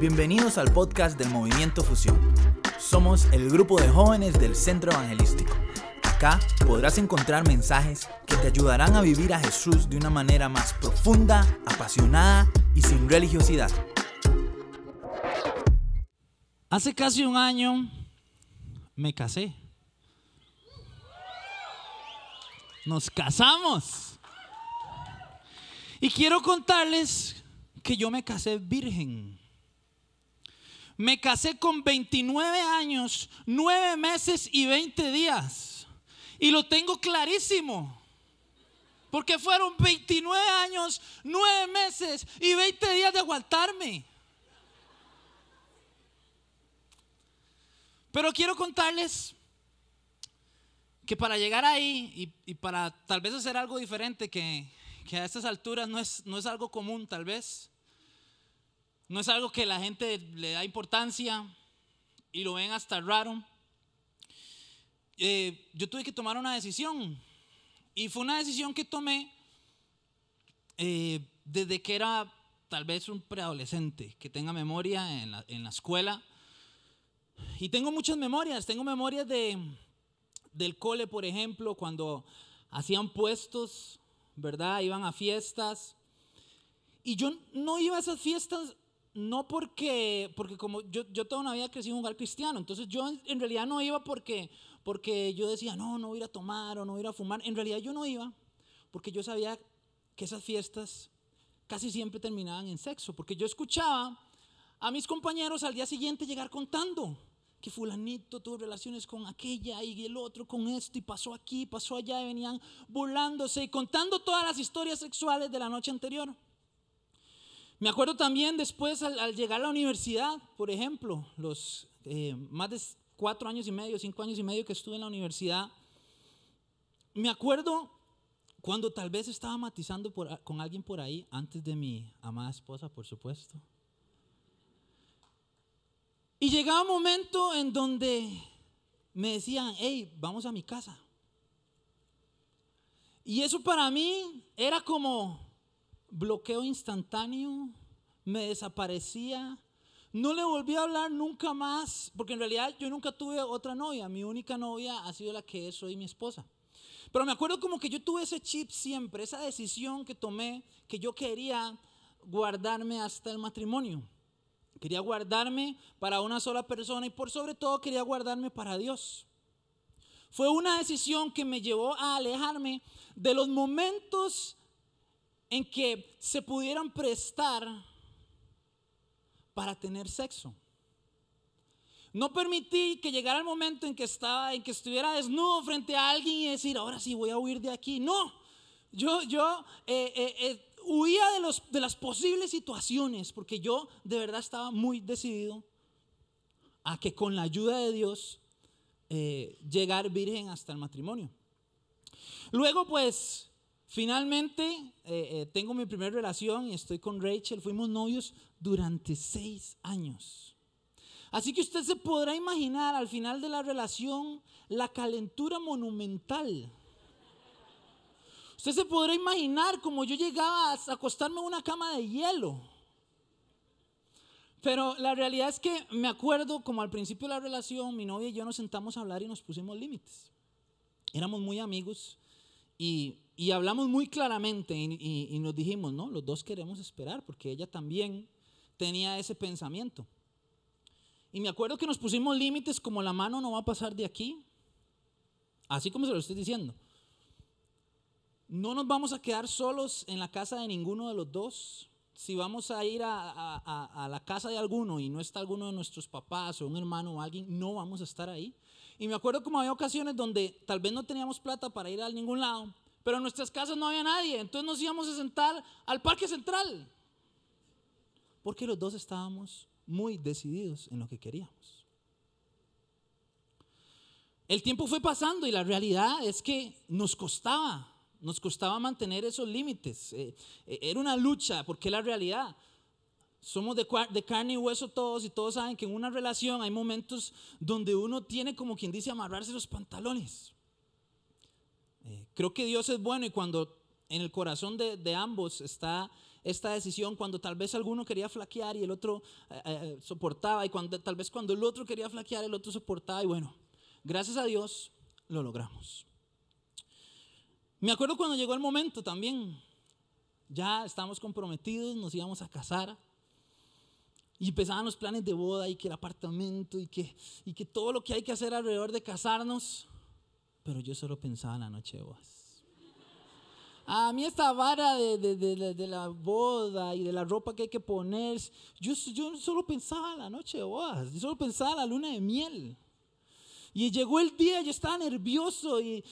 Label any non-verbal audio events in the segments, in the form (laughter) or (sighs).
Bienvenidos al podcast del Movimiento Fusión. Somos el grupo de jóvenes del Centro Evangelístico. Acá podrás encontrar mensajes que te ayudarán a vivir a Jesús de una manera más profunda, apasionada y sin religiosidad. Hace casi un año me casé. Nos casamos. Y quiero contarles que yo me casé virgen. Me casé con 29 años, 9 meses y 20 días. Y lo tengo clarísimo. Porque fueron 29 años, 9 meses y 20 días de aguantarme. Pero quiero contarles que para llegar ahí y, para tal vez hacer algo diferente que, a estas alturas no es, no es algo común tal vez, no es algo que la gente le da importancia y lo ven hasta raro. Eh, yo tuve que tomar una decisión y fue una decisión que tomé eh, desde que era tal vez un preadolescente, que tenga memoria en la, en la escuela. Y tengo muchas memorias, tengo memorias de, del cole, por ejemplo, cuando hacían puestos, ¿verdad? Iban a fiestas. Y yo no iba a esas fiestas no porque, porque como yo, yo toda una vida crecí en un hogar cristiano, entonces yo en, realidad no iba porque, porque yo decía, no, no voy a ir a tomar o no voy a ir a fumar. En realidad yo no iba porque yo sabía que esas fiestas casi siempre terminaban en sexo, porque yo escuchaba a mis compañeros al día siguiente llegar contando que fulanito tuvo relaciones con aquella y el otro con esto y pasó aquí, pasó allá y venían burlándose y contando todas las historias sexuales de la noche anterior. Me acuerdo también después al, llegar a la universidad, por ejemplo, los eh, más de cuatro años y medio, cinco años y medio que estuve en la universidad, me acuerdo cuando tal vez estaba matizando con alguien por ahí, antes de mi amada esposa, por supuesto. Y llegaba un momento en donde me decían, hey, vamos a mi casa. Y eso para mí era como bloqueo instantáneo, me desaparecía, no le volví a hablar nunca más, porque en realidad yo nunca tuve otra novia, mi única novia ha sido la que es hoy mi esposa. Pero me acuerdo como que yo tuve ese chip siempre, esa decisión que tomé, que yo quería guardarme hasta el matrimonio. Quería guardarme para una sola persona y por sobre todo quería guardarme para Dios. Fue una decisión que me llevó a alejarme de los momentos en que se pudieran prestar para tener sexo. No permití que llegara el momento en que estaba, en que estuviera desnudo frente a alguien y decir, ahora sí voy a huir de aquí. No, yo, yo eh, eh, eh, huía de, los, de las posibles situaciones porque yo de verdad estaba muy decidido a que con la ayuda de Dios llegar virgen hasta el matrimonio. Luego pues finalmente eh, eh, tengo mi primera relación y estoy con Rachel. Fuimos novios durante seis años. Así que usted se podrá imaginar al final de la relación la calentura monumental Usted se podrá imaginar como yo llegaba a acostarme en una cama de hielo. Pero la realidad es que me acuerdo como al principio de la relación, mi novia y yo nos sentamos a hablar y nos pusimos límites. Éramos muy amigos y, hablamos muy claramente y, y, nos dijimos, no, los dos queremos esperar porque ella también tenía ese pensamiento. Y me acuerdo que nos pusimos límites como la mano no va a pasar de aquí, así como se lo estoy diciendo. No nos vamos a quedar solos en la casa de ninguno de los dos. Si vamos a ir a, la casa de alguno y no está alguno de nuestros papás o un hermano o alguien, no vamos a estar ahí. Y me acuerdo como había ocasiones donde tal vez no teníamos plata para ir a ningún lado, pero en nuestras casas no había nadie. Entonces nos íbamos a sentar al parque central. Porque los dos estábamos muy decididos en lo que queríamos. El tiempo fue pasando y la realidad es que nos costaba nos costaba mantener esos límites. Eh, eh, era una lucha, porque la realidad. Somos de, carne y hueso todos y todos saben que en una relación hay momentos donde uno tiene como quien dice amarrarse los pantalones. Eh, creo que Dios es bueno y cuando en el corazón de, ambos está esta decisión cuando tal vez alguno quería flaquear y el otro eh, eh, soportaba y cuando, tal vez cuando el otro quería flaquear el otro soportaba y bueno, gracias a Dios lo logramos. Me acuerdo cuando llegó el momento también, ya estábamos comprometidos, nos íbamos a casar y empezaban los planes de boda y que el apartamento y que, y que todo lo que hay que hacer alrededor de casarnos, pero yo solo pensaba en la noche de bodas. A mí esta vara de, la boda y de la ropa que hay que poner, yo, yo solo pensaba en la noche de bodas, yo solo pensaba en la luna de miel. Y llegó el día, yo estaba nervioso y,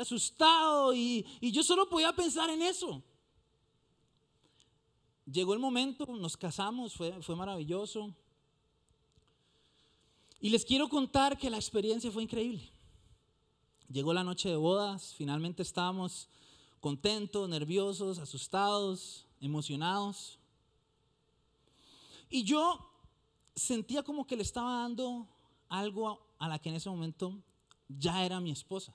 asustado y, y yo solo podía pensar en eso. Llegó el momento, nos casamos, fue, fue maravilloso. Y les quiero contar que la experiencia fue increíble. Llegó la noche de bodas, finalmente estábamos contentos, nerviosos, asustados, emocionados. Y yo sentía como que le estaba dando algo a la que en ese momento ya era mi esposa.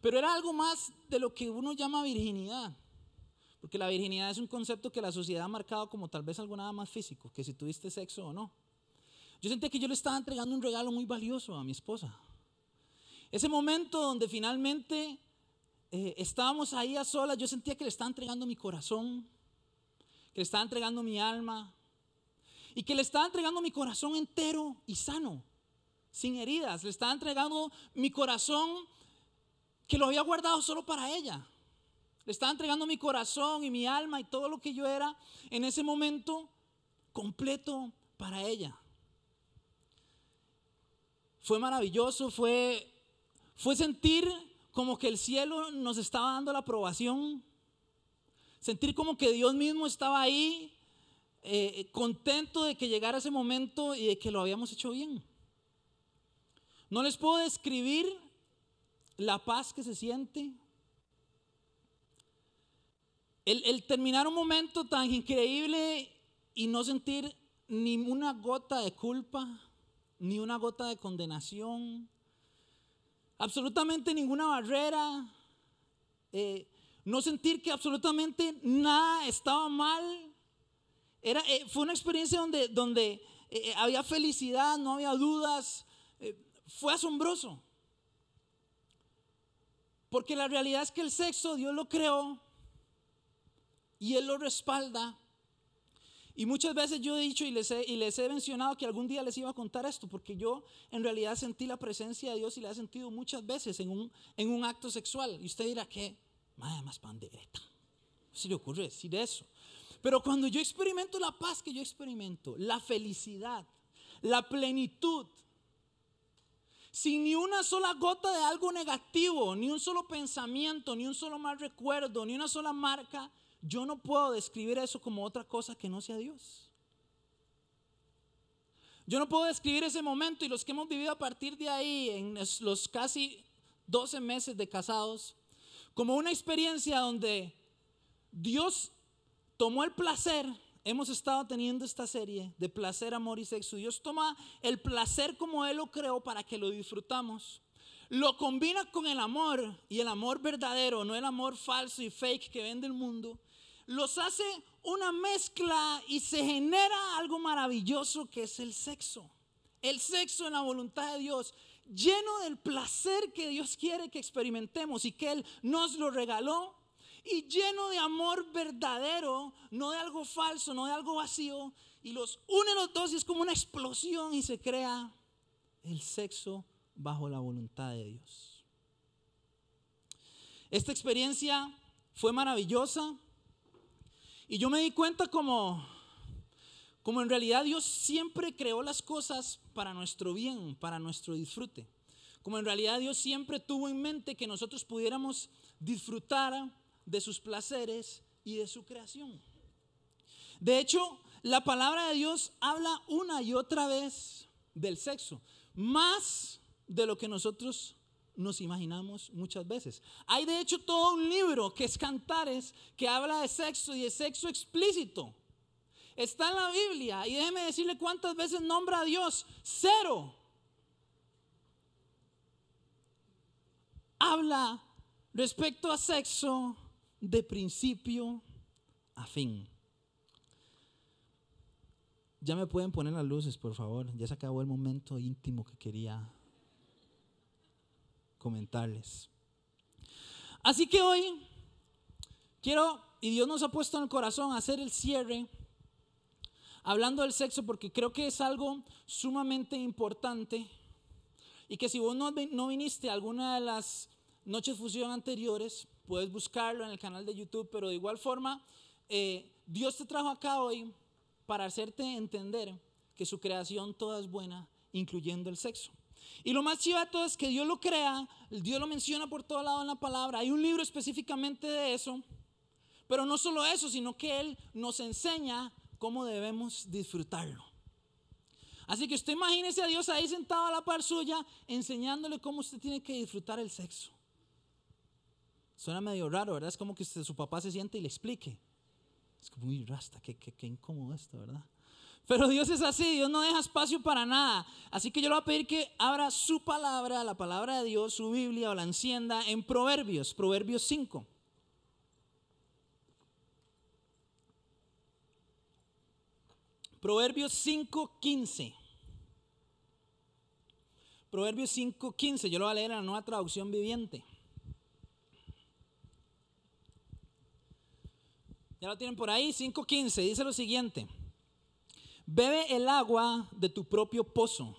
Pero era algo más de lo que uno llama virginidad. Porque la virginidad es un concepto que la sociedad ha marcado como tal vez algo nada más físico, que si tuviste sexo o no. Yo sentía que yo le estaba entregando un regalo muy valioso a mi esposa. Ese momento donde finalmente eh, estábamos ahí a solas, yo sentía que le estaba entregando mi corazón, que le estaba entregando mi alma y que le estaba entregando mi corazón entero y sano, sin heridas. Le estaba entregando mi corazón que lo había guardado solo para ella. Estaba entregando mi corazón y mi alma y todo lo que yo era en ese momento completo para ella. Fue maravilloso, fue, fue sentir como que el cielo nos estaba dando la aprobación, sentir como que Dios mismo estaba ahí, eh, contento de que llegara ese momento y de que lo habíamos hecho bien. No les puedo describir la paz que se siente. El, terminar un momento tan increíble y no sentir ni una gota de culpa, ni una gota de condenación, absolutamente ninguna barrera, eh, no sentir que absolutamente nada estaba mal. Era, eh, fue una experiencia donde, donde eh, había felicidad, no había dudas, fue asombroso. Porque la realidad es que el sexo Dios lo creó y Él lo respalda y muchas veces yo he dicho y les he, y les he mencionado que algún día les iba a contar esto, porque yo en realidad sentí la presencia de Dios y la he sentido muchas veces en un, acto sexual. Y usted dirá, ¿qué? Madre más pandereta. ¿Se le ocurre decir eso? Pero cuando yo experimento la paz que yo experimento, la felicidad, la plenitud, sin ni una sola gota de algo negativo, ni un solo pensamiento, ni un solo mal recuerdo, ni una sola marca, yo no puedo describir eso como otra cosa que no sea Dios. Yo no puedo describir ese momento y los que hemos vivido a partir de ahí, en los casi 12 meses de casados, como una experiencia donde Dios tomó el placer. Hemos estado teniendo esta serie de placer, amor y sexo. Dios toma el placer como Él lo creó para que lo disfrutamos lo combina con el amor y el amor verdadero, no el amor falso y fake que vende el mundo, los hace una mezcla y se genera algo maravilloso que es el sexo. El sexo en la voluntad de Dios, lleno del placer que Dios quiere que experimentemos y que Él nos lo regaló, y lleno de amor verdadero, no de algo falso, no de algo vacío, y los une los dos y es como una explosión y se crea el sexo bajo la voluntad de Dios. Esta experiencia fue maravillosa. Y yo me di cuenta como, como en realidad Dios siempre creó las cosas para nuestro bien, para nuestro disfrute. Como en realidad Dios siempre tuvo en mente que nosotros pudiéramos disfrutar de sus placeres y de su creación. De hecho, la palabra de Dios habla una y otra vez del sexo, más de lo que nosotros nos imaginamos muchas veces. Hay de hecho todo un libro que es Cantares que habla de sexo y de sexo explícito. Está en la Biblia y déjeme decirle cuántas veces nombra a Dios. Cero. Habla respecto a sexo de principio a fin. Ya me pueden poner las luces, por favor. Ya se acabó el momento íntimo que quería comentarles. Así que hoy quiero, y Dios nos ha puesto en el corazón, hacer el cierre hablando del sexo porque creo que es algo sumamente importante y que si vos no, no viniste alguna de las noches fusión anteriores, puedes buscarlo en el canal de YouTube, pero de igual forma, eh, Dios te trajo acá hoy para hacerte entender que su creación toda es buena, incluyendo el sexo. Y lo más chivato es que Dios lo crea, Dios lo menciona por todo lado en la palabra. Hay un libro específicamente de eso, pero no solo eso, sino que Él nos enseña cómo debemos disfrutarlo. Así que usted imagínese a Dios ahí sentado a la par suya, enseñándole cómo usted tiene que disfrutar el sexo. Suena medio raro, ¿verdad? Es como que su papá se siente y le explique. Es como, muy rasta, qué, qué, qué incómodo esto, ¿verdad? Pero Dios es así, Dios no deja espacio para nada. Así que yo le voy a pedir que abra su palabra, la palabra de Dios, su Biblia o la encienda en Proverbios, Proverbios 5. Proverbios 5:15. Proverbios 5:15, yo lo voy a leer en la nueva traducción viviente. Ya lo tienen por ahí, 5:15, dice lo siguiente. Bebe el agua de tu propio pozo.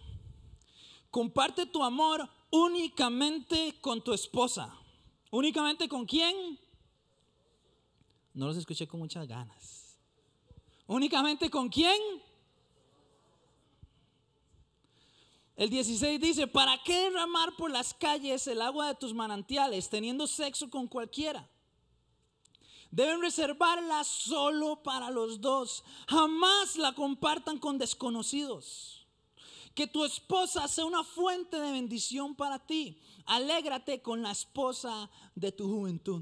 Comparte tu amor únicamente con tu esposa. ¿Únicamente con quién? No los escuché con muchas ganas. ¿Únicamente con quién? El 16 dice, ¿para qué derramar por las calles el agua de tus manantiales teniendo sexo con cualquiera? Deben reservarla solo para los dos. Jamás la compartan con desconocidos. Que tu esposa sea una fuente de bendición para ti. Alégrate con la esposa de tu juventud.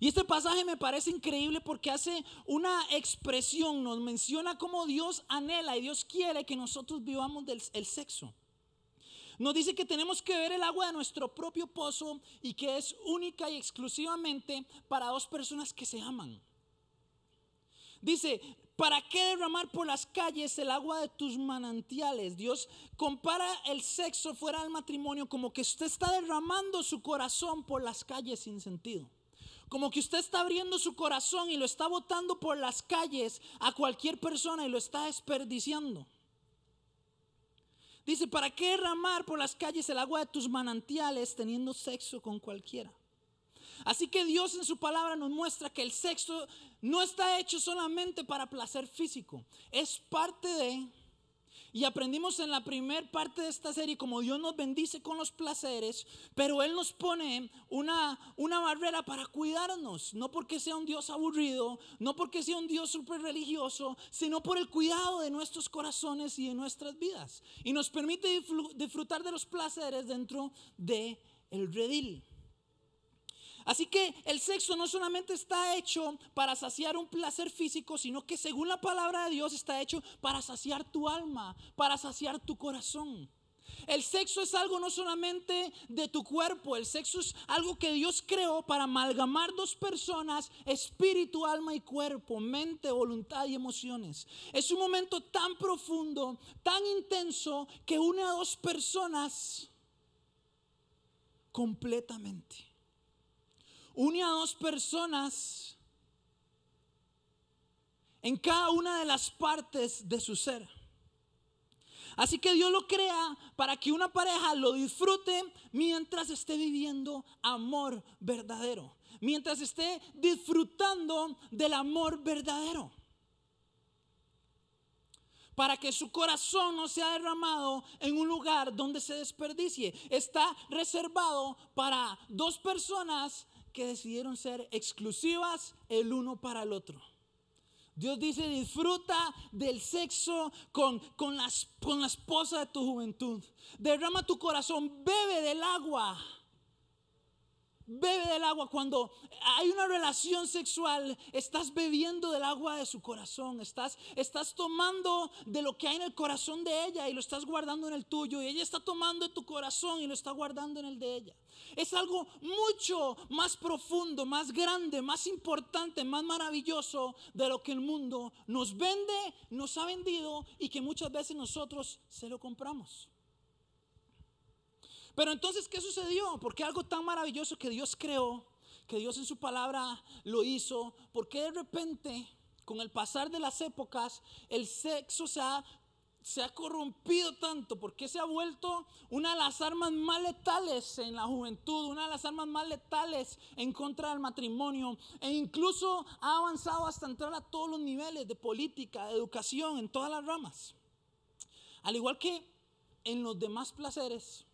Y este pasaje me parece increíble porque hace una expresión, nos menciona cómo Dios anhela y Dios quiere que nosotros vivamos del el sexo. Nos dice que tenemos que beber el agua de nuestro propio pozo y que es única y exclusivamente para dos personas que se aman. Dice, ¿para qué derramar por las calles el agua de tus manantiales? Dios compara el sexo fuera del matrimonio como que usted está derramando su corazón por las calles sin sentido. Como que usted está abriendo su corazón y lo está botando por las calles a cualquier persona y lo está desperdiciando. Dice, ¿para qué derramar por las calles el agua de tus manantiales teniendo sexo con cualquiera? Así que Dios en su palabra nos muestra que el sexo no está hecho solamente para placer físico, es parte de y aprendimos en la primera parte de esta serie como Dios nos bendice con los placeres, pero Él nos pone una, una barrera para cuidarnos, no porque sea un Dios aburrido, no porque sea un Dios súper religioso, sino por el cuidado de nuestros corazones y de nuestras vidas. Y nos permite disfrutar de los placeres dentro del el redil. Así que el sexo no solamente está hecho para saciar un placer físico, sino que según la palabra de Dios está hecho para saciar tu alma, para saciar tu corazón. El sexo es algo no solamente de tu cuerpo, el sexo es algo que Dios creó para amalgamar dos personas, espíritu, alma y cuerpo, mente, voluntad y emociones. Es un momento tan profundo, tan intenso, que une a dos personas completamente une a dos personas en cada una de las partes de su ser. Así que Dios lo crea para que una pareja lo disfrute mientras esté viviendo amor verdadero, mientras esté disfrutando del amor verdadero. Para que su corazón no sea derramado en un lugar donde se desperdicie. Está reservado para dos personas que decidieron ser exclusivas el uno para el otro. Dios dice, disfruta del sexo con, con, con la esposa de tu juventud. Derrama tu corazón, bebe del agua bebe del agua, cuando hay una relación sexual, estás bebiendo del agua de su corazón, estás, estás tomando de lo que hay en el corazón de ella y lo estás guardando en el tuyo, y ella está tomando de tu corazón y lo está guardando en el de ella. Es algo mucho más profundo, más grande, más importante, más maravilloso de lo que el mundo nos vende, nos ha vendido y que muchas veces nosotros se lo compramos. Pero entonces, ¿qué sucedió? Porque algo tan maravilloso que Dios creó, que Dios en su palabra lo hizo, porque de repente, con el pasar de las épocas, el sexo se ha, se ha corrompido tanto? porque se ha vuelto una de las armas más letales en la juventud, una de las armas más letales en contra del matrimonio? E incluso ha avanzado hasta entrar a todos los niveles de política, de educación, en todas las ramas. Al igual que en los demás placeres,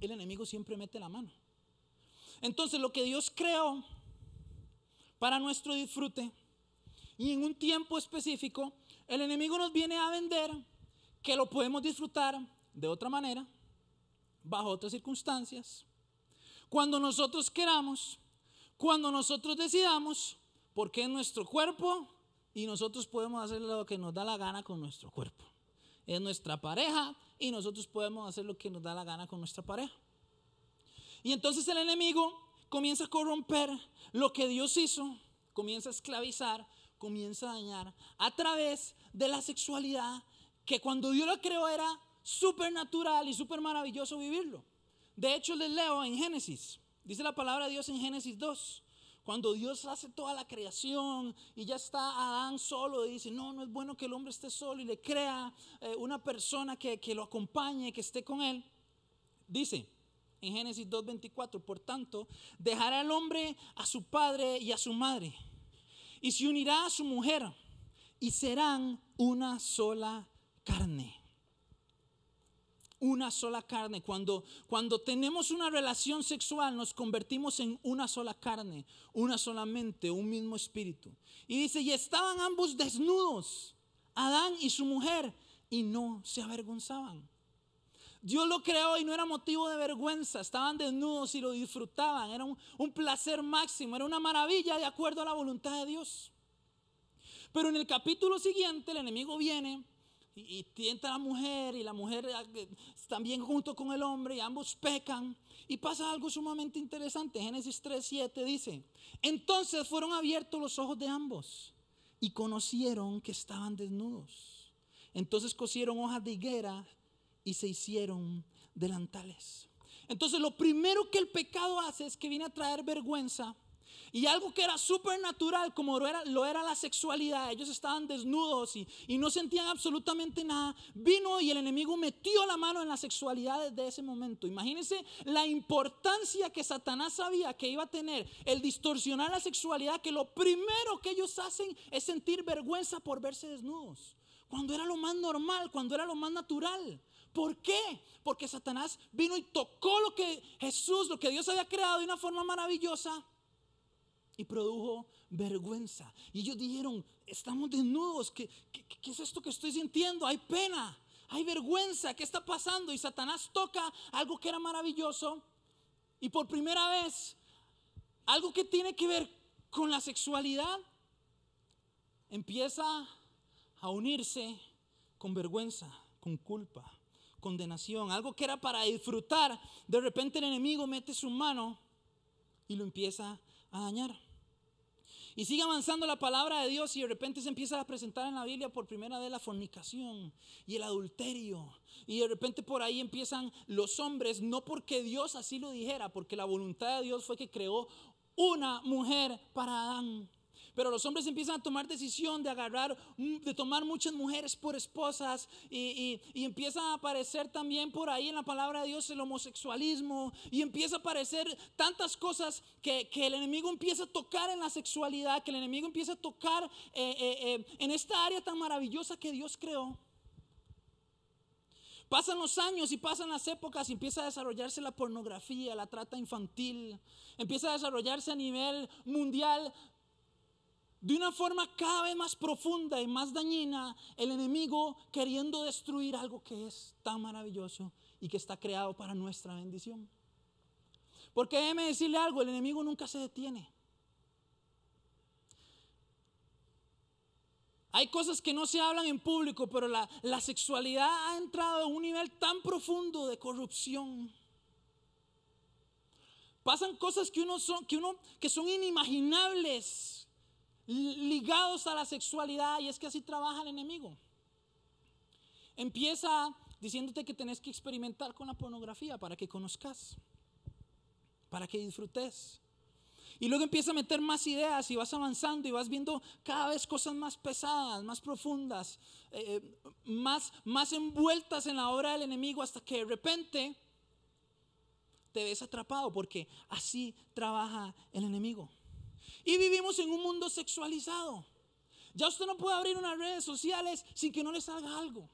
el enemigo siempre mete la mano. Entonces lo que Dios creó para nuestro disfrute y en un tiempo específico, el enemigo nos viene a vender que lo podemos disfrutar de otra manera, bajo otras circunstancias, cuando nosotros queramos, cuando nosotros decidamos, porque es nuestro cuerpo y nosotros podemos hacer lo que nos da la gana con nuestro cuerpo. Es nuestra pareja y nosotros podemos hacer lo que nos da la gana con nuestra pareja. Y entonces el enemigo comienza a corromper lo que Dios hizo, comienza a esclavizar, comienza a dañar a través de la sexualidad que cuando Dios lo creó era súper natural y súper maravilloso vivirlo. De hecho, les leo en Génesis, dice la palabra de Dios en Génesis 2. Cuando Dios hace toda la creación y ya está Adán solo, y dice, no, no es bueno que el hombre esté solo y le crea eh, una persona que, que lo acompañe, que esté con él. Dice en Génesis 2.24, por tanto, dejará el hombre a su padre y a su madre y se unirá a su mujer y serán una sola carne una sola carne. Cuando, cuando tenemos una relación sexual nos convertimos en una sola carne, una sola mente, un mismo espíritu. Y dice, y estaban ambos desnudos, Adán y su mujer, y no se avergonzaban. Dios lo creó y no era motivo de vergüenza, estaban desnudos y lo disfrutaban, era un, un placer máximo, era una maravilla de acuerdo a la voluntad de Dios. Pero en el capítulo siguiente el enemigo viene y, a la mujer y la mujer eh, también junto con el hombre y ambos pecan. Y pasa algo sumamente interesante. Génesis 3, 7 dice, entonces fueron abiertos los ojos de ambos y conocieron que estaban desnudos. Entonces cosieron hojas de higuera y se hicieron delantales. Entonces lo primero que el pecado hace es que viene a traer vergüenza y algo que era súper natural, como lo era, lo era, la sexualidad, ellos estaban desnudos y, y, no sentían absolutamente nada, vino y el enemigo metió la mano en la sexualidad desde ese momento. Imagínense la importancia que Satanás sabía que iba a tener el distorsionar la sexualidad, que lo primero que ellos hacen es sentir vergüenza por verse desnudos, cuando era lo más normal, cuando era lo más natural. ¿Por qué? Porque Satanás vino y tocó lo que Jesús, lo que Dios había creado de una forma maravillosa y produjo vergüenza. Y ellos dijeron, estamos desnudos, ¿Qué, ¿qué, es esto que estoy sintiendo? Hay pena, hay vergüenza, ¿qué está pasando? Y Satanás toca algo que era maravilloso y por primera vez, algo que tiene que ver con la sexualidad, empieza a unirse con vergüenza, con culpa, condenación, algo que era para disfrutar. De repente el enemigo mete su mano y lo empieza a dañar. Y sigue avanzando la palabra de Dios y de repente se empieza a presentar en la Biblia por primera vez la fornicación y el adulterio. Y de repente por ahí empiezan los hombres, no porque Dios así lo dijera, porque la voluntad de Dios fue que creó una mujer para Adán. Pero los hombres empiezan a tomar decisión de agarrar, mm, de tomar muchas mujeres por esposas y, y, empieza a aparecer también por ahí en la palabra de Dios el homosexualismo y empieza a aparecer tantas cosas que, que el enemigo empieza a tocar en la sexualidad, que el enemigo empieza a tocar eh, eh, eh, en esta área tan maravillosa que Dios creó. Pasan los años y pasan las épocas y empieza a desarrollarse la pornografía, la trata infantil, empieza a desarrollarse a nivel mundial de una forma cada vez más profunda y más dañina, el enemigo queriendo destruir algo que es tan maravilloso y que está creado para nuestra bendición. Porque déjeme decirle algo, el enemigo nunca se detiene. Hay cosas que no se hablan en público, pero la, la sexualidad ha entrado a un nivel tan profundo de corrupción. Pasan cosas que uno son, que uno, que son inimaginables ligados a la sexualidad y es que así trabaja el enemigo. Empieza diciéndote que tenés que experimentar con la pornografía para que conozcas, para que disfrutes. Y luego empieza a meter más ideas y vas avanzando y vas viendo cada vez cosas más pesadas, más profundas, eh, eh, más, más envueltas en la obra del enemigo hasta que de repente te ves atrapado porque así trabaja el enemigo. Y vivimos en un mundo sexualizado. Ya usted no puede abrir unas redes sociales sin que no le salga algo.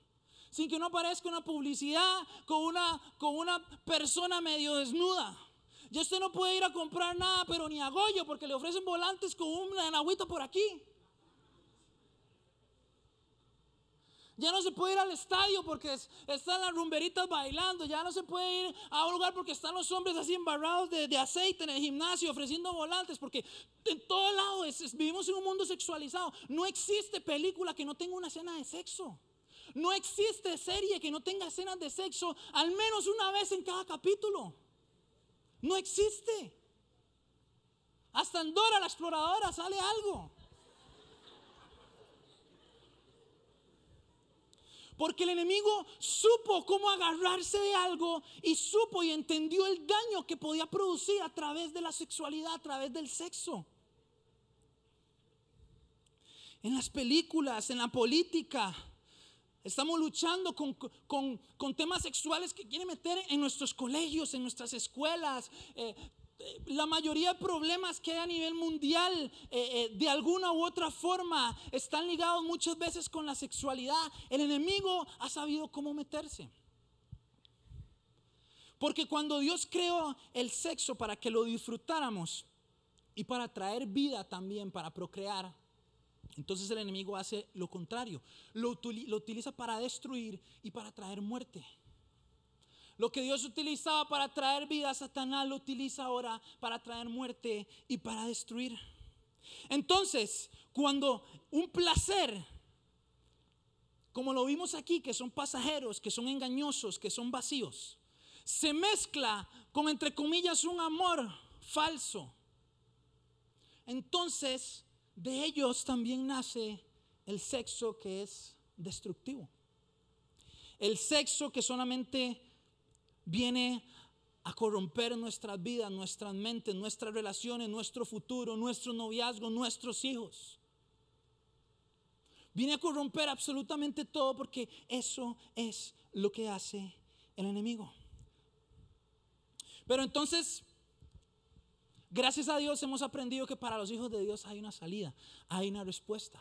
Sin que no aparezca una publicidad con una, con una persona medio desnuda. Ya usted no puede ir a comprar nada, pero ni a Goyo, porque le ofrecen volantes con una agüita por aquí. Ya no se puede ir al estadio porque están las rumberitas bailando. Ya no se puede ir a un lugar porque están los hombres así embarrados de, aceite en el gimnasio ofreciendo volantes. Porque en todo lado vivimos en un mundo sexualizado. No existe película que no tenga una escena de sexo. No existe serie que no tenga escenas de sexo al menos una vez en cada capítulo. No existe. Hasta en Dora la exploradora sale algo. Porque el enemigo supo cómo agarrarse de algo y supo y entendió el daño que podía producir a través de la sexualidad, a través del sexo. En las películas, en la política, estamos luchando con, temas sexuales que quieren meter en nuestros colegios, en nuestras escuelas. Eh, la mayoría de problemas que hay a nivel mundial eh, eh, de alguna u otra forma están ligados muchas veces con la sexualidad. El enemigo ha sabido cómo meterse. Porque cuando Dios creó el sexo para que lo disfrutáramos y para traer vida también, para procrear, entonces el enemigo hace lo contrario. Lo, lo utiliza para destruir y para traer muerte. Lo que Dios utilizaba para traer vida, Satanás lo utiliza ahora para traer muerte y para destruir. Entonces, cuando un placer, como lo vimos aquí, que son pasajeros, que son engañosos, que son vacíos, se mezcla con, entre comillas, un amor falso, entonces de ellos también nace el sexo que es destructivo. El sexo que solamente viene a corromper nuestras vidas, nuestras mentes, nuestras relaciones, nuestro futuro, nuestro noviazgo, nuestros hijos. Viene a corromper absolutamente todo porque eso es lo que hace el enemigo. Pero entonces, gracias a Dios hemos aprendido que para los hijos de Dios hay una salida, hay una respuesta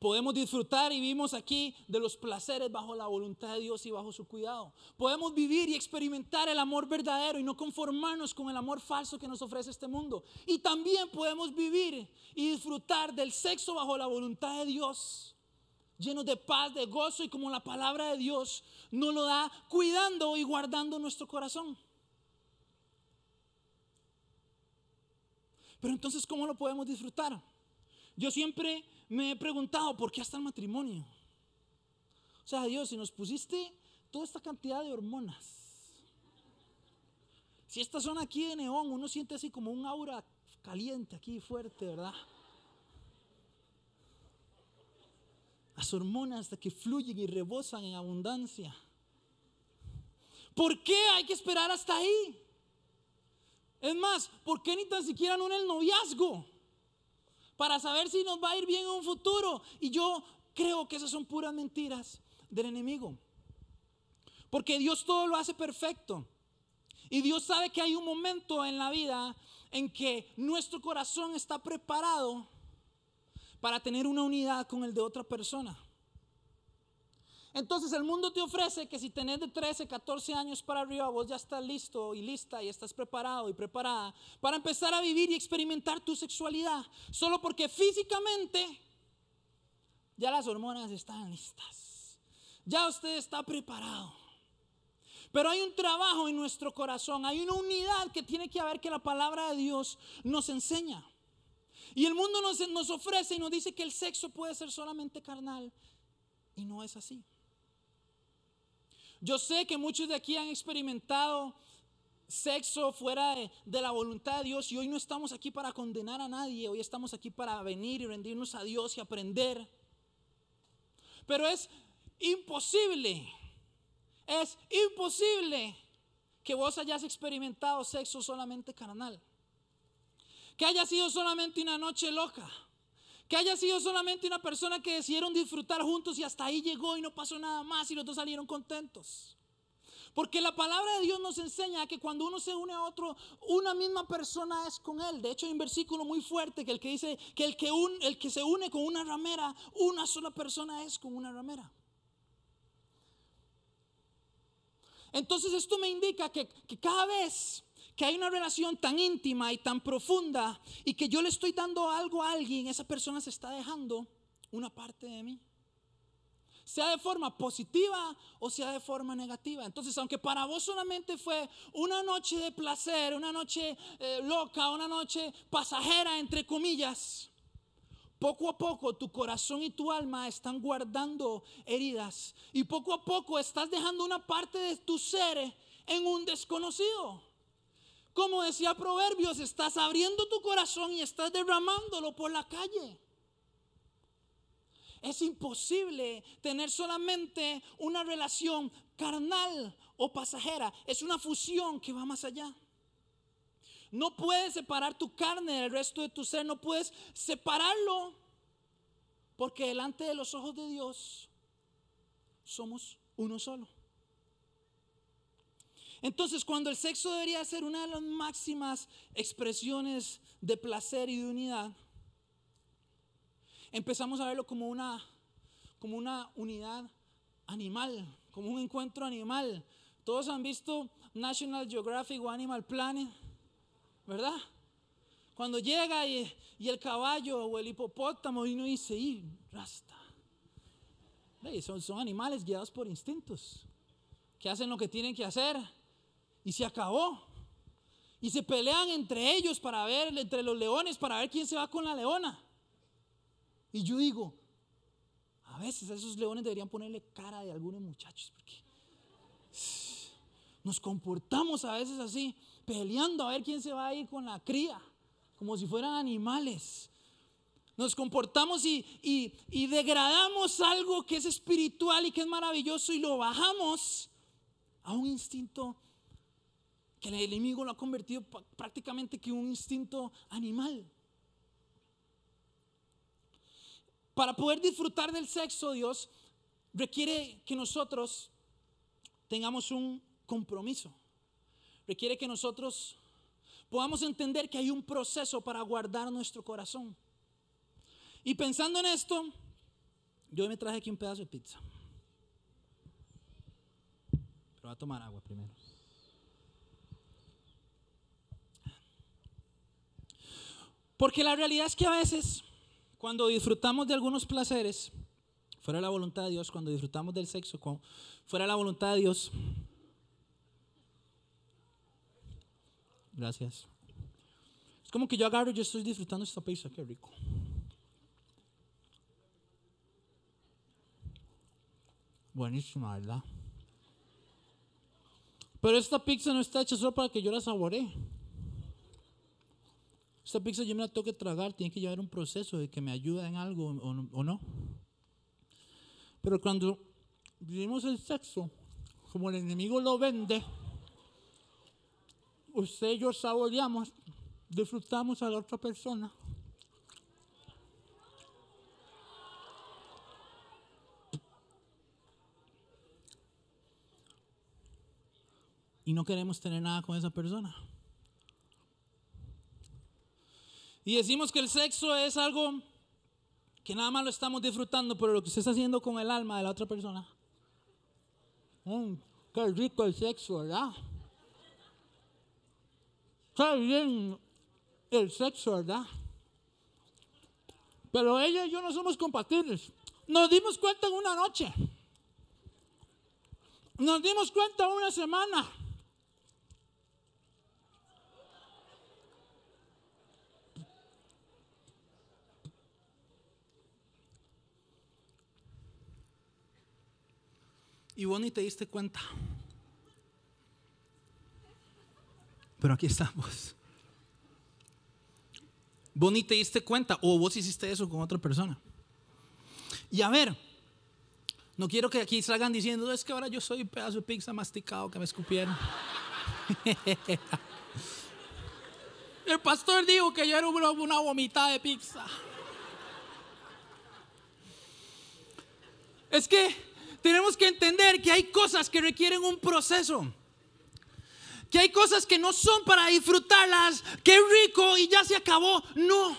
podemos disfrutar y vivimos aquí de los placeres bajo la voluntad de Dios y bajo su cuidado. Podemos vivir y experimentar el amor verdadero y no conformarnos con el amor falso que nos ofrece este mundo. Y también podemos vivir y disfrutar del sexo bajo la voluntad de Dios, lleno de paz, de gozo y como la palabra de Dios nos lo da, cuidando y guardando nuestro corazón. Pero entonces, ¿cómo lo podemos disfrutar? Yo siempre me he preguntado, ¿por qué hasta el matrimonio? O sea, Dios, si nos pusiste toda esta cantidad de hormonas, si esta zona aquí de neón, uno siente así como un aura caliente aquí, fuerte, ¿verdad? Las hormonas de que fluyen y rebosan en abundancia. ¿Por qué hay que esperar hasta ahí? Es más, ¿por qué ni tan siquiera no en el noviazgo? Para saber si nos va a ir bien en un futuro. Y yo creo que esas son puras mentiras del enemigo. Porque Dios todo lo hace perfecto. Y Dios sabe que hay un momento en la vida en que nuestro corazón está preparado para tener una unidad con el de otra persona. Entonces el mundo te ofrece que si tenés de 13, 14 años para arriba, vos ya estás listo y lista y estás preparado y preparada para empezar a vivir y experimentar tu sexualidad. Solo porque físicamente ya las hormonas están listas. Ya usted está preparado. Pero hay un trabajo en nuestro corazón, hay una unidad que tiene que haber que la palabra de Dios nos enseña. Y el mundo nos, nos ofrece y nos dice que el sexo puede ser solamente carnal. Y no es así. Yo sé que muchos de aquí han experimentado sexo fuera de, la voluntad de Dios y hoy no estamos aquí para condenar a nadie, hoy estamos aquí para venir y rendirnos a Dios y aprender. Pero es imposible, es imposible que vos hayas experimentado sexo solamente carnal, que haya sido solamente una noche loca. Que haya sido solamente una persona que decidieron disfrutar juntos y hasta ahí llegó y no pasó nada más y los dos salieron contentos. Porque la palabra de Dios nos enseña que cuando uno se une a otro, una misma persona es con él. De hecho, hay un versículo muy fuerte que el que dice que el que, el que se une con una ramera, una sola persona es con una ramera. Entonces esto me indica que cada vez que hay una relación tan íntima y tan profunda y que yo le estoy dando algo a alguien, esa persona se está dejando una parte de mí. Sea de forma positiva o sea de forma negativa. Entonces, aunque para vos solamente fue una noche de placer, una noche eh, loca, una noche pasajera, entre comillas, poco a poco tu corazón y tu alma están guardando heridas. Y poco a poco estás dejando una parte de tu ser en un desconocido. Como decía Proverbios, estás abriendo tu corazón y estás derramándolo por la calle. Es imposible tener solamente una relación carnal o pasajera. Es una fusión que va más allá. No puedes separar tu carne del resto de tu ser. No puedes separarlo. Porque delante de los ojos de Dios somos uno solo. Entonces, cuando el sexo debería ser una de las máximas expresiones de placer y de unidad, empezamos a verlo como una, como una unidad animal, como un encuentro animal. Todos han visto National Geographic o Animal Planet, ¿verdad? Cuando llega y, el caballo o el hipopótamo y uno dice, y rasta. Son, son animales guiados por instintos, que hacen lo que tienen que hacer y se acabó. Y se pelean entre ellos para ver, entre los leones, para ver quién se va con la leona. Y yo digo, a veces a esos leones deberían ponerle cara de algunos muchachos, porque (sighs) nos comportamos a veces así, peleando a ver quién se va a ir con la cría, como si fueran animales. Nos comportamos y, y, y degradamos algo que es espiritual y que es maravilloso y lo bajamos a un instinto que el enemigo lo ha convertido prácticamente que un instinto animal. Para poder disfrutar del sexo, Dios requiere que nosotros tengamos un compromiso. Requiere que nosotros podamos entender que hay un proceso para guardar nuestro corazón. Y pensando en esto, yo me traje aquí un pedazo de pizza. Pero voy a tomar agua primero. Porque la realidad es que a veces, cuando disfrutamos de algunos placeres, fuera la voluntad de Dios, cuando disfrutamos del sexo, fuera la voluntad de Dios, gracias. Es como que yo agarro y yo estoy disfrutando esta pizza, qué rico. Buenísima, ¿verdad? Pero esta pizza no está hecha solo para que yo la saboree. Esta pizza yo me la tengo que tragar, tiene que llevar un proceso de que me ayuda en algo o, no. Pero cuando vivimos el sexo, como el enemigo lo vende, usted y yo saboreamos, disfrutamos a la otra persona. Y no queremos tener nada con esa persona. Y decimos que el sexo es algo que nada más lo estamos disfrutando, pero lo que usted está haciendo con el alma de la otra persona. Mm, qué rico el sexo, ¿verdad? Está bien el sexo, ¿verdad? Pero ella y yo no somos compatibles. Nos dimos cuenta en una noche. Nos dimos cuenta una semana. Y vos ni te diste cuenta. Pero aquí estamos. Vos ni te diste cuenta o vos hiciste eso con otra persona. Y a ver, no quiero que aquí salgan diciendo, es que ahora yo soy un pedazo de pizza masticado que me escupieron. (laughs) El pastor dijo que yo era una, vomitada de pizza. Es que tenemos que entender que hay cosas que requieren un proceso. Que hay cosas que no son para disfrutarlas. Qué rico y ya se acabó. No.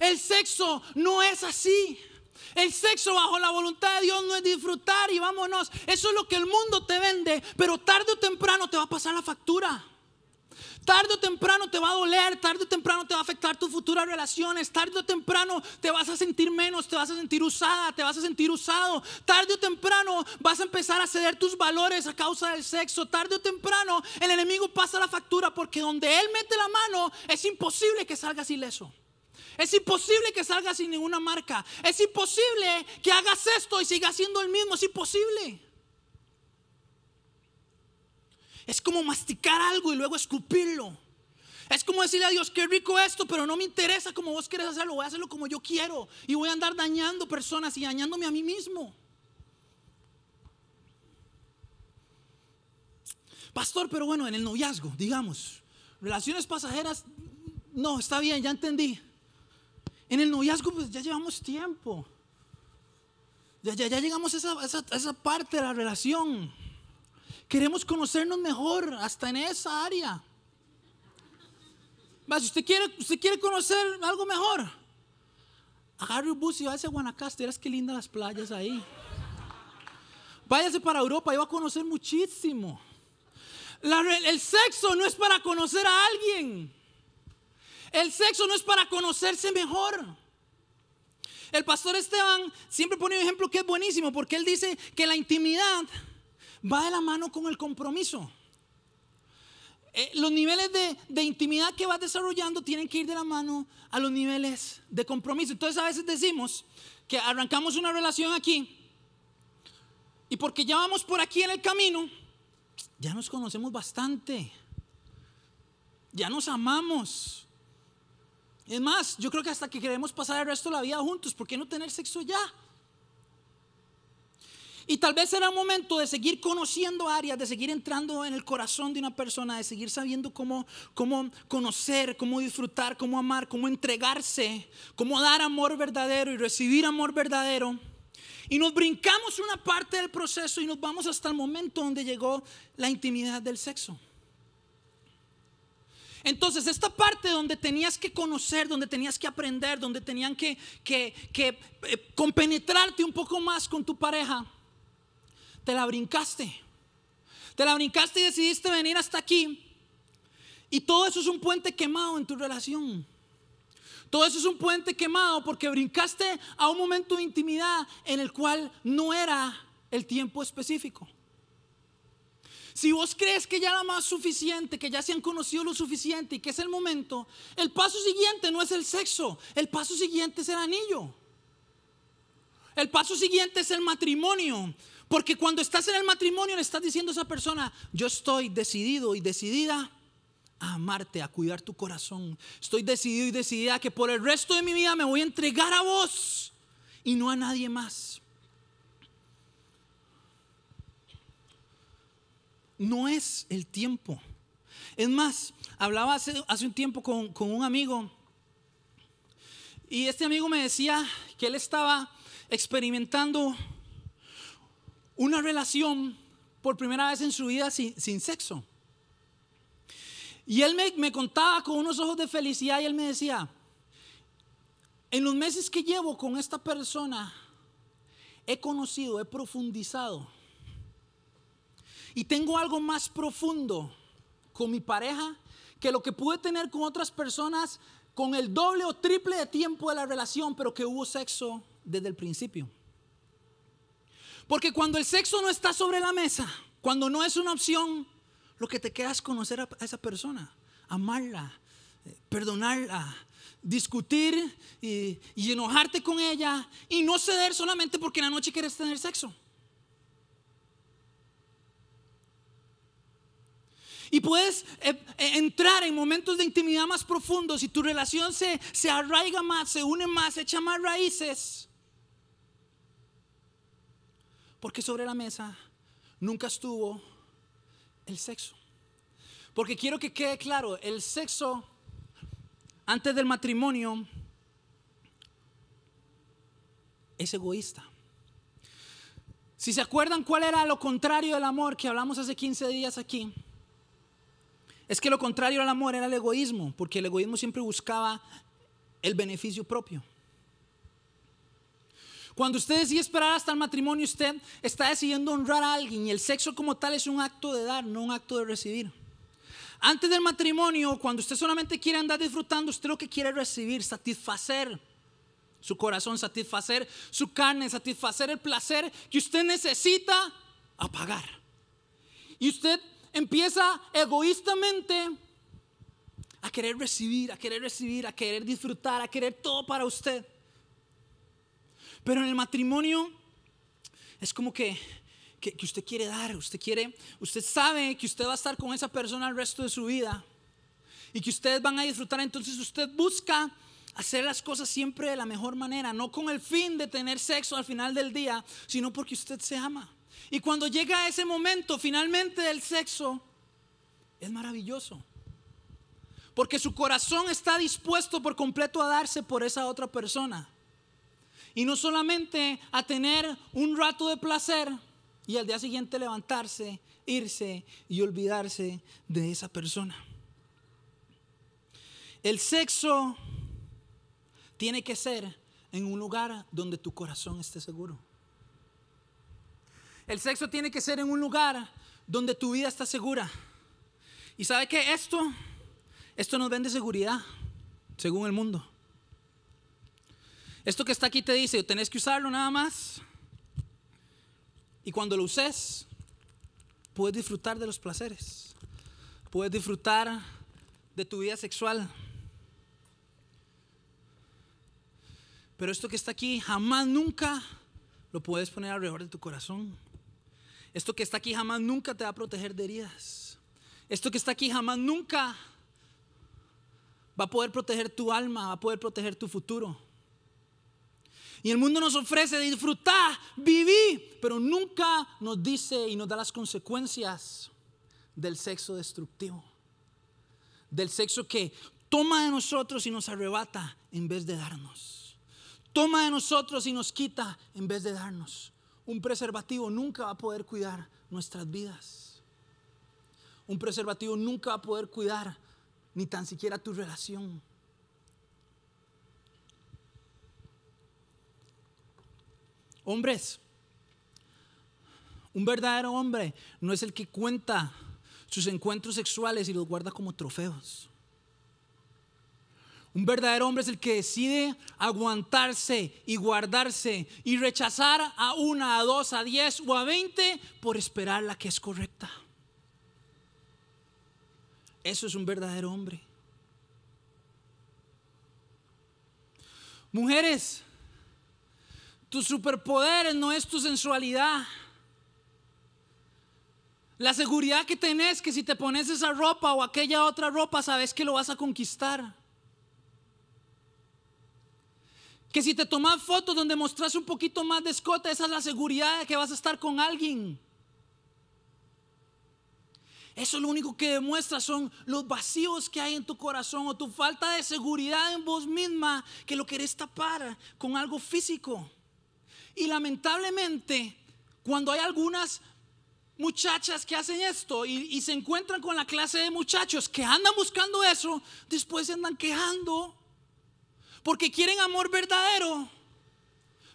El sexo no es así. El sexo bajo la voluntad de Dios no es disfrutar y vámonos. Eso es lo que el mundo te vende, pero tarde o temprano te va a pasar la factura. Tarde o temprano te va a doler, tarde o temprano te va a afectar tus futuras relaciones, tarde o temprano te vas a sentir menos, te vas a sentir usada, te vas a sentir usado, tarde o temprano vas a empezar a ceder tus valores a causa del sexo, tarde o temprano el enemigo pasa la factura porque donde él mete la mano es imposible que salgas ileso. Es imposible que salgas sin ninguna marca. Es imposible que hagas esto y sigas siendo el mismo. Es imposible. Es como masticar algo y luego escupirlo. Es como decirle a Dios, qué rico esto, pero no me interesa como vos querés hacerlo, voy a hacerlo como yo quiero. Y voy a andar dañando personas y dañándome a mí mismo. Pastor, pero bueno, en el noviazgo, digamos, relaciones pasajeras, no, está bien, ya entendí. En el noviazgo, pues ya llevamos tiempo. Ya, ya, ya llegamos a esa, esa, esa parte de la relación. Queremos conocernos mejor, hasta en esa área. Si usted quiere, usted quiere conocer algo mejor, agarre un bus y váyase a Guanacaste. Verás qué lindas las playas ahí. Váyase para Europa y va a conocer muchísimo. El sexo no es para conocer a alguien. El sexo no es para conocerse mejor. El pastor Esteban siempre pone un ejemplo que es buenísimo porque él dice que la intimidad va de la mano con el compromiso. Eh, los niveles de, de, intimidad que vas desarrollando tienen que ir de la mano a los niveles de compromiso. Entonces a veces decimos que arrancamos una relación aquí y porque ya vamos por aquí en el camino, ya nos conocemos bastante, ya nos amamos. Es más, yo creo que hasta que queremos pasar el resto de la vida juntos, ¿por qué no tener sexo ya? Y tal vez era momento de seguir conociendo áreas, de seguir entrando en el corazón de una persona, de seguir sabiendo cómo, cómo conocer, cómo disfrutar, cómo amar, cómo entregarse, cómo dar amor verdadero y recibir amor verdadero. Y nos brincamos una parte del proceso y nos vamos hasta el momento donde llegó la intimidad del sexo. Entonces, esta parte donde tenías que conocer, donde tenías que aprender, donde tenían que, que, que eh, compenetrarte un poco más con tu pareja, te la brincaste. Te la brincaste y decidiste venir hasta aquí. Y todo eso es un puente quemado en tu relación. Todo eso es un puente quemado porque brincaste a un momento de intimidad en el cual no era el tiempo específico. Si vos crees que ya era más suficiente, que ya se han conocido lo suficiente y que es el momento, el paso siguiente no es el sexo, el paso siguiente es el anillo. El paso siguiente es el matrimonio. Porque cuando estás en el matrimonio le estás diciendo a esa persona, yo estoy decidido y decidida a amarte, a cuidar tu corazón. Estoy decidido y decidida que por el resto de mi vida me voy a entregar a vos y no a nadie más. No es el tiempo. Es más, hablaba hace, un tiempo con un amigo y este amigo me decía que él estaba experimentando una relación por primera vez en su vida sin, sexo. Y él me, me, contaba con unos ojos de felicidad y él me decía, en los meses que llevo con esta persona, he conocido, he profundizado. Y tengo algo más profundo con mi pareja que lo que pude tener con otras personas con el doble o triple de tiempo de la relación, pero que hubo sexo desde el principio. Porque cuando el sexo no está sobre la mesa, cuando no es una opción, lo que te queda es conocer a esa persona, amarla, eh, perdonarla, discutir y, enojarte con ella y no ceder solamente porque en la noche quieres tener sexo. Y puedes eh, eh, entrar en momentos de intimidad más profundos y tu relación se, se arraiga más, se une más, se echa más raíces. Porque sobre la mesa nunca estuvo el sexo. Porque quiero que quede claro, el sexo antes del matrimonio es egoísta. Si se acuerdan cuál era lo contrario del amor que hablamos hace 15 días aquí, es que lo contrario al amor era el egoísmo, porque el egoísmo siempre buscaba el beneficio propio. Cuando usted decide esperar hasta el matrimonio, usted está decidiendo honrar a alguien y el sexo como tal es un acto de dar, no un acto de recibir. Antes del matrimonio, cuando usted solamente quiere andar disfrutando, usted lo que quiere es recibir, satisfacer su corazón, satisfacer su carne, satisfacer el placer que usted necesita apagar. Y usted empieza egoístamente a querer recibir, a querer recibir, a querer disfrutar, a querer todo para usted. Pero en el matrimonio es como que, que, usted quiere dar, usted quiere, usted sabe que usted va a estar con esa persona el resto de su vida y que ustedes van a disfrutar, entonces usted busca hacer las cosas siempre de la mejor manera, no con el fin de tener sexo al final del día, sino porque usted se ama. Y cuando llega ese momento finalmente del sexo, es maravilloso. Porque su corazón está dispuesto por completo a darse por esa otra persona. Y no solamente a tener un rato de placer y al día siguiente levantarse, irse y olvidarse de esa persona. El sexo tiene que ser en un lugar donde tu corazón esté seguro. El sexo tiene que ser en un lugar donde tu vida está segura. Y sabe que esto, esto nos vende seguridad, según el mundo. Esto que está aquí te dice, tenés que usarlo nada más. Y cuando lo uses, puedes disfrutar de los placeres. Puedes disfrutar de tu vida sexual. Pero esto que está aquí jamás nunca lo puedes poner alrededor de tu corazón. Esto que está aquí jamás nunca te va a proteger de heridas. Esto que está aquí jamás nunca va a poder proteger tu alma, va a poder proteger tu futuro. Y el mundo nos ofrece disfrutar, vivir, pero nunca nos dice y nos da las consecuencias del sexo destructivo. Del sexo que toma de nosotros y nos arrebata en vez de darnos. Toma de nosotros y nos quita en vez de darnos. Un preservativo nunca va a poder cuidar nuestras vidas. Un preservativo nunca va a poder cuidar ni tan siquiera tu relación. Hombres, un verdadero hombre no es el que cuenta sus encuentros sexuales y los guarda como trofeos. Un verdadero hombre es el que decide aguantarse y guardarse y rechazar a una, a dos, a diez o a veinte por esperar la que es correcta. Eso es un verdadero hombre. Mujeres, tu superpoder no es tu sensualidad. La seguridad que tenés que si te pones esa ropa o aquella otra ropa, sabes que lo vas a conquistar. Que si te tomas fotos donde mostras un poquito más de escote, esa es la seguridad de que vas a estar con alguien. Eso lo único que demuestra son los vacíos que hay en tu corazón o tu falta de seguridad en vos misma que lo querés tapar con algo físico. Y lamentablemente, cuando hay algunas muchachas que hacen esto y, se encuentran con la clase de muchachos que andan buscando eso, después se andan quejando porque quieren amor verdadero.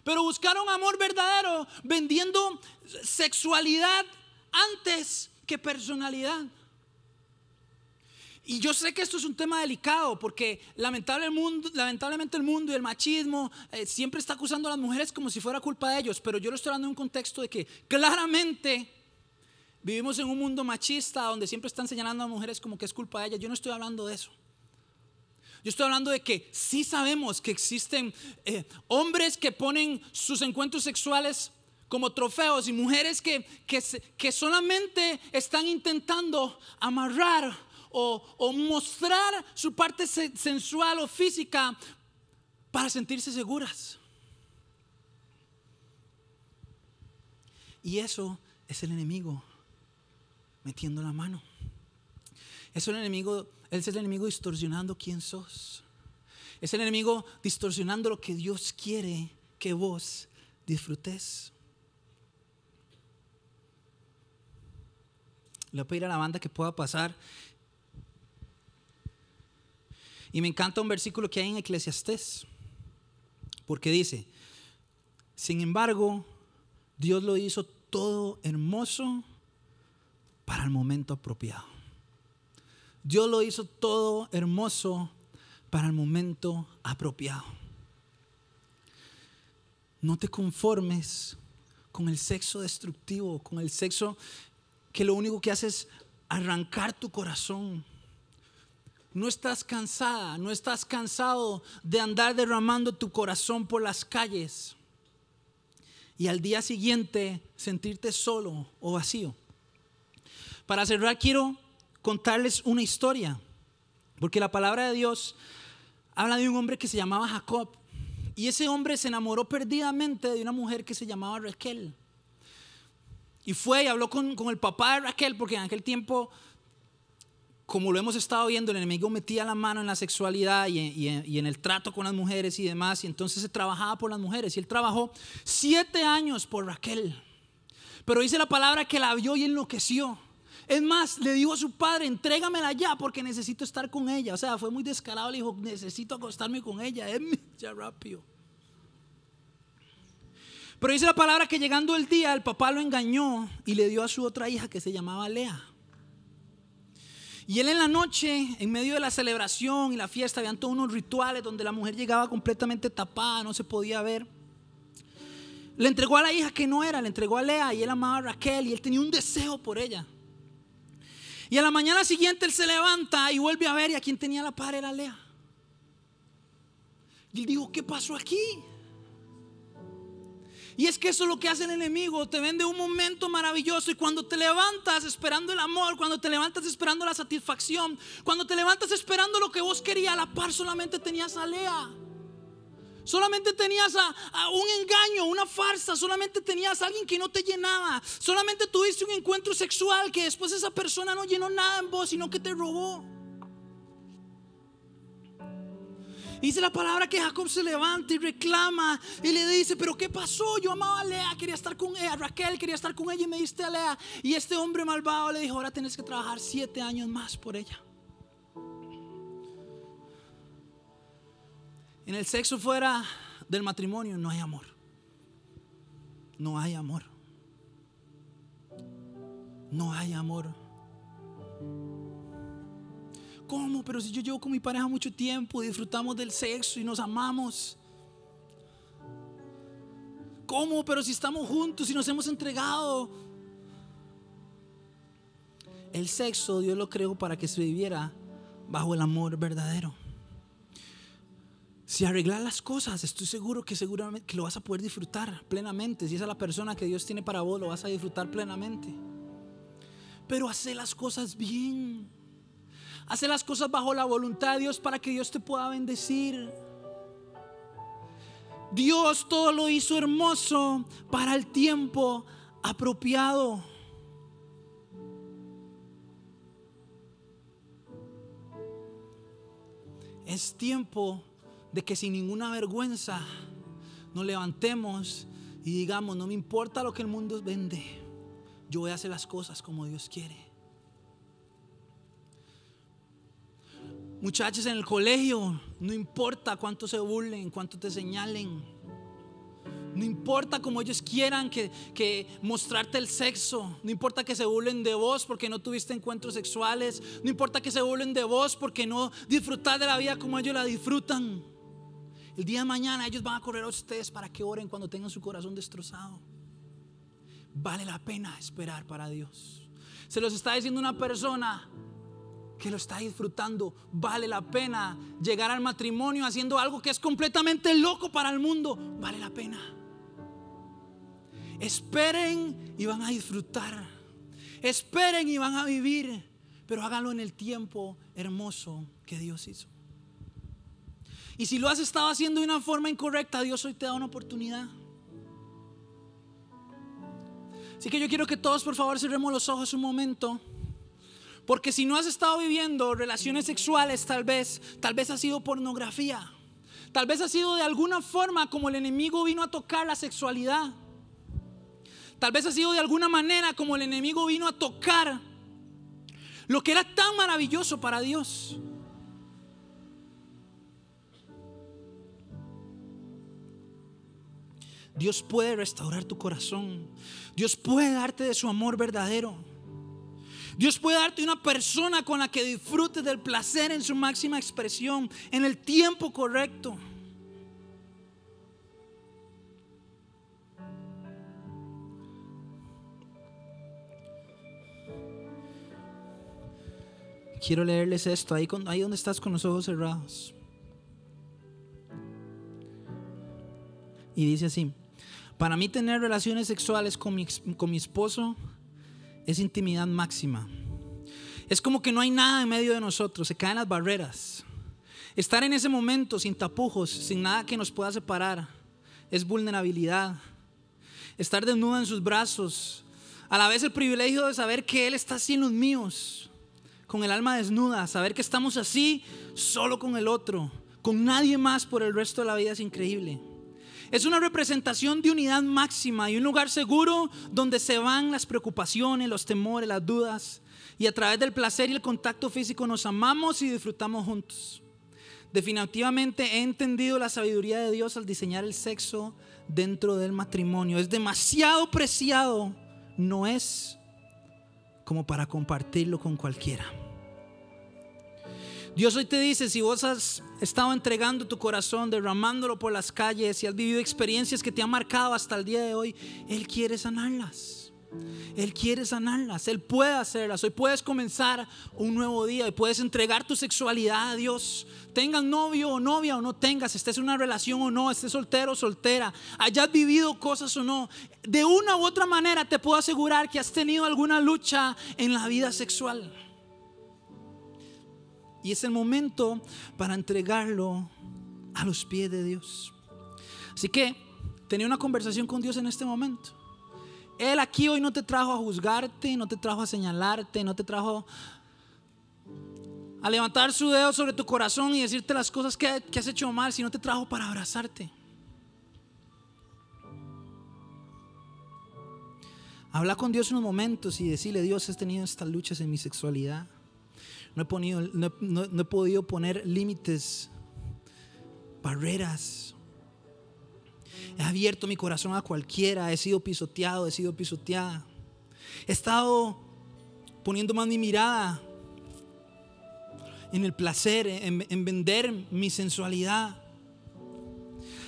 Pero buscaron amor verdadero vendiendo sexualidad antes que personalidad. Y yo sé que esto es un tema delicado porque lamentablemente el mundo y el machismo eh, siempre está acusando a las mujeres como si fuera culpa de ellos, pero yo lo estoy hablando en un contexto de que claramente vivimos en un mundo machista donde siempre están señalando a mujeres como que es culpa de ellas. Yo no estoy hablando de eso. Yo estoy hablando de que sí sabemos que existen eh, hombres que ponen sus encuentros sexuales como trofeos y mujeres que, que solamente están intentando amarrar o, mostrar su parte sensual o física para sentirse seguras. Y eso es el enemigo metiendo la mano. Es el enemigo, es el enemigo distorsionando quién sos. Es el enemigo distorsionando lo que Dios quiere que vos disfrutes. Le voy a pedir a la banda que pueda pasar y me encanta un versículo que hay en Eclesiastés, porque dice, sin embargo, Dios lo hizo todo hermoso para el momento apropiado. Dios lo hizo todo hermoso para el momento apropiado. No te conformes con el sexo destructivo, con el sexo que lo único que hace es arrancar tu corazón, no estás cansada, no estás cansado de andar derramando tu corazón por las calles y al día siguiente sentirte solo o vacío. Para cerrar quiero contarles una historia, porque la palabra de Dios habla de un hombre que se llamaba Jacob y ese hombre se enamoró perdidamente de una mujer que se llamaba Raquel. Y fue y habló con, con el papá de Raquel, porque en aquel tiempo como lo hemos estado viendo, el enemigo metía la mano en la sexualidad y, en el trato con las mujeres y demás, y entonces se trabajaba por las mujeres. Y él trabajó siete años por Raquel. Pero dice la palabra que la vio y enloqueció. Es más, le dijo a su padre, entrégamela ya porque necesito estar con ella. O sea, fue muy descarado, le dijo, necesito acostarme con ella, (laughs) ya rápido. Pero dice la palabra que llegando el día, el papá lo engañó y le dio a su otra hija que se llamaba Lea. Y él en la noche, en medio de la celebración y la fiesta, habían todos unos rituales donde la mujer llegaba completamente tapada, no se podía ver. Le entregó a la hija que no era, le entregó a Lea y él amaba a Raquel y él tenía un deseo por ella. Y a la mañana siguiente él se levanta y vuelve a ver y a quien tenía la par era Lea. Y él dijo, ¿qué pasó aquí? Y es que eso es lo que hace el enemigo, te vende un momento maravilloso y cuando te levantas esperando el amor, cuando te levantas esperando la satisfacción, cuando te levantas esperando lo que vos querías, a la par solamente tenías a Lea. Solamente tenías a, un engaño, una farsa, solamente tenías a alguien que no te llenaba, solamente tuviste un encuentro sexual que después esa persona no llenó nada en vos, sino que te robó. Dice la palabra que Jacob se levanta y reclama y le dice, pero ¿qué pasó? Yo amaba a Lea, quería estar con ella, Raquel quería estar con ella y me diste a Lea. Y este hombre malvado le dijo, ahora tienes que trabajar siete años más por ella. En el sexo fuera del matrimonio no hay amor. No hay amor. No hay amor. ¿Cómo? Pero si yo llevo con mi pareja mucho tiempo, disfrutamos del sexo y nos amamos. ¿Cómo? Pero si estamos juntos y nos hemos entregado. El sexo Dios lo creó para que se viviera bajo el amor verdadero. Si arreglas las cosas, estoy seguro que seguramente que lo vas a poder disfrutar plenamente. Si esa es la persona que Dios tiene para vos, lo vas a disfrutar plenamente. Pero hace las cosas bien. Hace las cosas bajo la voluntad de Dios para que Dios te pueda bendecir. Dios todo lo hizo hermoso para el tiempo apropiado. Es tiempo de que sin ninguna vergüenza nos levantemos y digamos, no me importa lo que el mundo vende, yo voy a hacer las cosas como Dios quiere. Muchachos en el colegio, no importa cuánto se burlen, cuánto te señalen. No importa como ellos quieran que, que, mostrarte el sexo. No importa que se burlen de vos porque no tuviste encuentros sexuales. No importa que se burlen de vos porque no disfrutar de la vida como ellos la disfrutan. El día de mañana ellos van a correr a ustedes para que oren cuando tengan su corazón destrozado. Vale la pena esperar para Dios. Se los está diciendo una persona que lo está disfrutando. Vale la pena llegar al matrimonio haciendo algo que es completamente loco para el mundo. Vale la pena. Esperen y van a disfrutar. Esperen y van a vivir. Pero háganlo en el tiempo hermoso que Dios hizo. Y si lo has estado haciendo de una forma incorrecta, Dios hoy te da una oportunidad. Así que yo quiero que todos por favor cerremos los ojos un momento. Porque si no has estado viviendo relaciones sexuales, tal vez, tal vez ha sido pornografía. Tal vez ha sido de alguna forma como el enemigo vino a tocar la sexualidad. Tal vez ha sido de alguna manera como el enemigo vino a tocar lo que era tan maravilloso para Dios. Dios puede restaurar tu corazón. Dios puede darte de su amor verdadero. Dios puede darte una persona con la que disfrutes del placer en su máxima expresión, en el tiempo correcto. Quiero leerles esto, ahí, ahí donde estás con los ojos cerrados. Y dice así, para mí tener relaciones sexuales con mi, con mi esposo es intimidad máxima. Es como que no hay nada en medio de nosotros, se caen las barreras. Estar en ese momento sin tapujos, sin nada que nos pueda separar, es vulnerabilidad. Estar desnudo en sus brazos, a la vez el privilegio de saber que Él está así en los míos, con el alma desnuda, saber que estamos así solo con el otro, con nadie más por el resto de la vida es increíble. Es una representación de unidad máxima y un lugar seguro donde se van las preocupaciones, los temores, las dudas. Y a través del placer y el contacto físico nos amamos y disfrutamos juntos. Definitivamente he entendido la sabiduría de Dios al diseñar el sexo dentro del matrimonio. Es demasiado preciado, no es como para compartirlo con cualquiera. Dios hoy te dice, si vos has estado entregando tu corazón, derramándolo por las calles y has vivido experiencias que te han marcado hasta el día de hoy, Él quiere sanarlas. Él quiere sanarlas, Él puede hacerlas. Hoy puedes comenzar un nuevo día y puedes entregar tu sexualidad a Dios. Tengas novio o novia o no tengas, estés en una relación o no, estés soltero o soltera, hayas vivido cosas o no. De una u otra manera te puedo asegurar que has tenido alguna lucha en la vida sexual. Y es el momento para entregarlo a los pies de Dios. Así que tenía una conversación con Dios en este momento. Él aquí hoy no te trajo a juzgarte, no te trajo a señalarte, no te trajo a levantar su dedo sobre tu corazón y decirte las cosas que, has hecho mal, sino te trajo para abrazarte. Habla con Dios unos momentos y decirle, Dios, has tenido estas luchas en mi sexualidad. No he, podido poner límites, barreras. He abierto mi corazón a cualquiera. He sido pisoteado, he sido pisoteada. He estado poniendo más mi mirada en el placer, en, en vender mi sensualidad.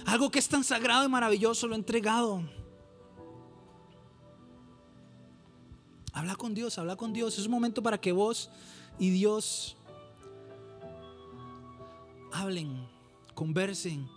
Algo que es tan sagrado y maravilloso lo he entregado. Habla con Dios, habla con Dios. Es un momento para que vos y Dios hablen, conversen